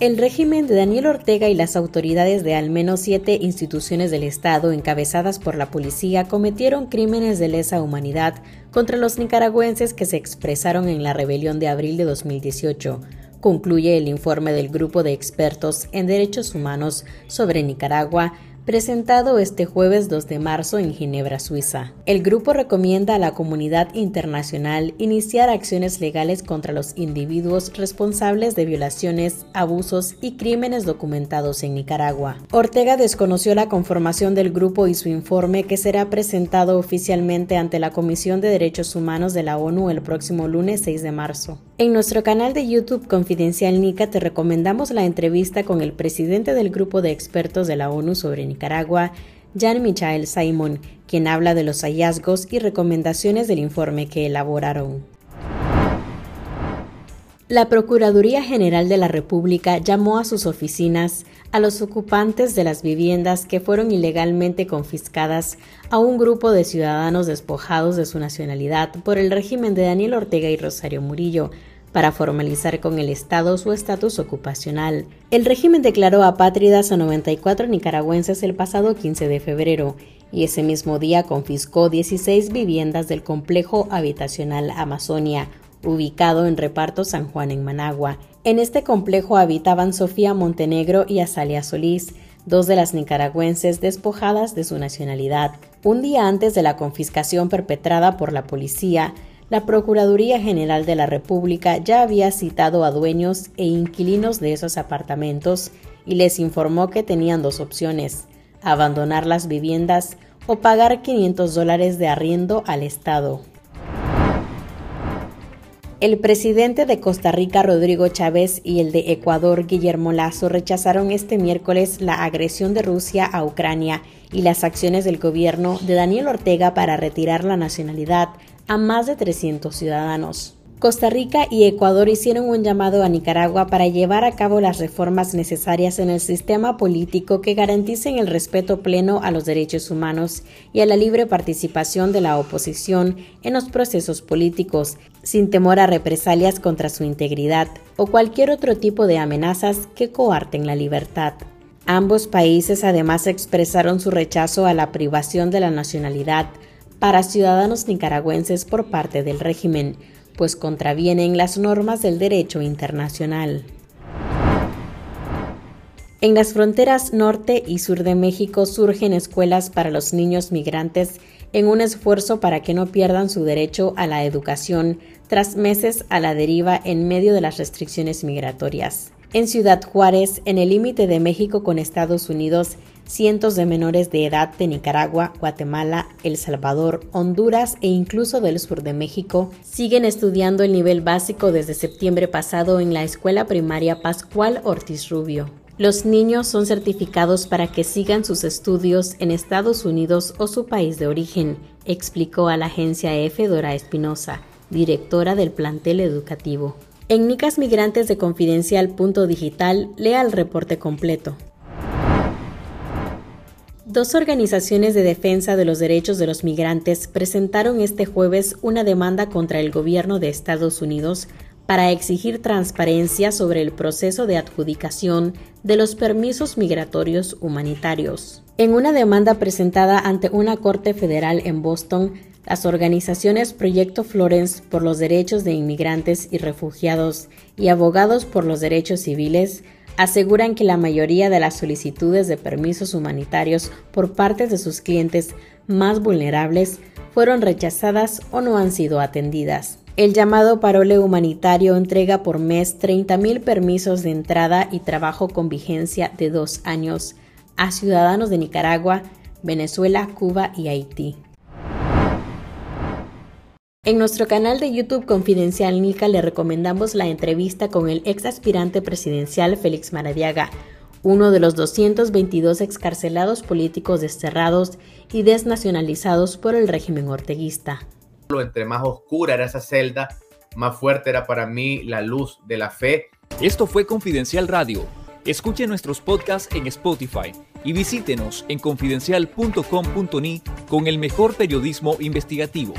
El régimen de Daniel Ortega y las autoridades de al menos siete instituciones del Estado encabezadas por la policía cometieron crímenes de lesa humanidad contra los nicaragüenses que se expresaron en la rebelión de abril de 2018, concluye el informe del Grupo de Expertos en Derechos Humanos sobre Nicaragua presentado este jueves 2 de marzo en Ginebra, Suiza. El grupo recomienda a la comunidad internacional iniciar acciones legales contra los individuos responsables de violaciones, abusos y crímenes documentados en Nicaragua. Ortega desconoció la conformación del grupo y su informe que será presentado oficialmente ante la Comisión de Derechos Humanos de la ONU el próximo lunes 6 de marzo. En nuestro canal de YouTube Confidencial Nica te recomendamos la entrevista con el presidente del grupo de expertos de la ONU sobre Nicaragua Jean-Michel Simon, quien habla de los hallazgos y recomendaciones del informe que elaboraron. La Procuraduría General de la República llamó a sus oficinas a los ocupantes de las viviendas que fueron ilegalmente confiscadas a un grupo de ciudadanos despojados de su nacionalidad por el régimen de Daniel Ortega y Rosario Murillo, para formalizar con el Estado su estatus ocupacional. El régimen declaró apátridas a 94 nicaragüenses el pasado 15 de febrero y ese mismo día confiscó 16 viviendas del complejo habitacional Amazonia, ubicado en Reparto San Juan en Managua. En este complejo habitaban Sofía Montenegro y Azalia Solís, dos de las nicaragüenses despojadas de su nacionalidad. Un día antes de la confiscación perpetrada por la policía, la Procuraduría General de la República ya había citado a dueños e inquilinos de esos apartamentos y les informó que tenían dos opciones, abandonar las viviendas o pagar 500 dólares de arriendo al Estado. El presidente de Costa Rica, Rodrigo Chávez, y el de Ecuador, Guillermo Lazo, rechazaron este miércoles la agresión de Rusia a Ucrania y las acciones del gobierno de Daniel Ortega para retirar la nacionalidad a más de 300 ciudadanos. Costa Rica y Ecuador hicieron un llamado a Nicaragua para llevar a cabo las reformas necesarias en el sistema político que garanticen el respeto pleno a los derechos humanos y a la libre participación de la oposición en los procesos políticos, sin temor a represalias contra su integridad o cualquier otro tipo de amenazas que coarten la libertad. Ambos países además expresaron su rechazo a la privación de la nacionalidad para ciudadanos nicaragüenses por parte del régimen, pues contravienen las normas del derecho internacional. En las fronteras norte y sur de México surgen escuelas para los niños migrantes en un esfuerzo para que no pierdan su derecho a la educación tras meses a la deriva en medio de las restricciones migratorias. En Ciudad Juárez, en el límite de México con Estados Unidos, cientos de menores de edad de Nicaragua, Guatemala, El Salvador, Honduras e incluso del sur de México siguen estudiando el nivel básico desde septiembre pasado en la escuela primaria Pascual Ortiz Rubio. Los niños son certificados para que sigan sus estudios en Estados Unidos o su país de origen, explicó a la agencia F. Dora Espinosa, directora del plantel educativo. En Nicas Migrantes de Confidencial Digital, lea el reporte completo. Dos organizaciones de defensa de los derechos de los migrantes presentaron este jueves una demanda contra el gobierno de Estados Unidos para exigir transparencia sobre el proceso de adjudicación de los permisos migratorios humanitarios. En una demanda presentada ante una corte federal en Boston, las organizaciones Proyecto Florence por los Derechos de Inmigrantes y Refugiados y Abogados por los Derechos Civiles aseguran que la mayoría de las solicitudes de permisos humanitarios por parte de sus clientes más vulnerables fueron rechazadas o no han sido atendidas. El llamado parole humanitario entrega por mes 30.000 permisos de entrada y trabajo con vigencia de dos años a ciudadanos de Nicaragua, Venezuela, Cuba y Haití. En nuestro canal de YouTube Confidencial Nica le recomendamos la entrevista con el ex aspirante presidencial Félix Maradiaga, uno de los 222 excarcelados políticos desterrados y desnacionalizados por el régimen orteguista. Entre más oscura era esa celda, más fuerte era para mí la luz de la fe. Esto fue Confidencial Radio Escuche nuestros podcasts en Spotify y visítenos en confidencial.com.ni con el mejor periodismo investigativo.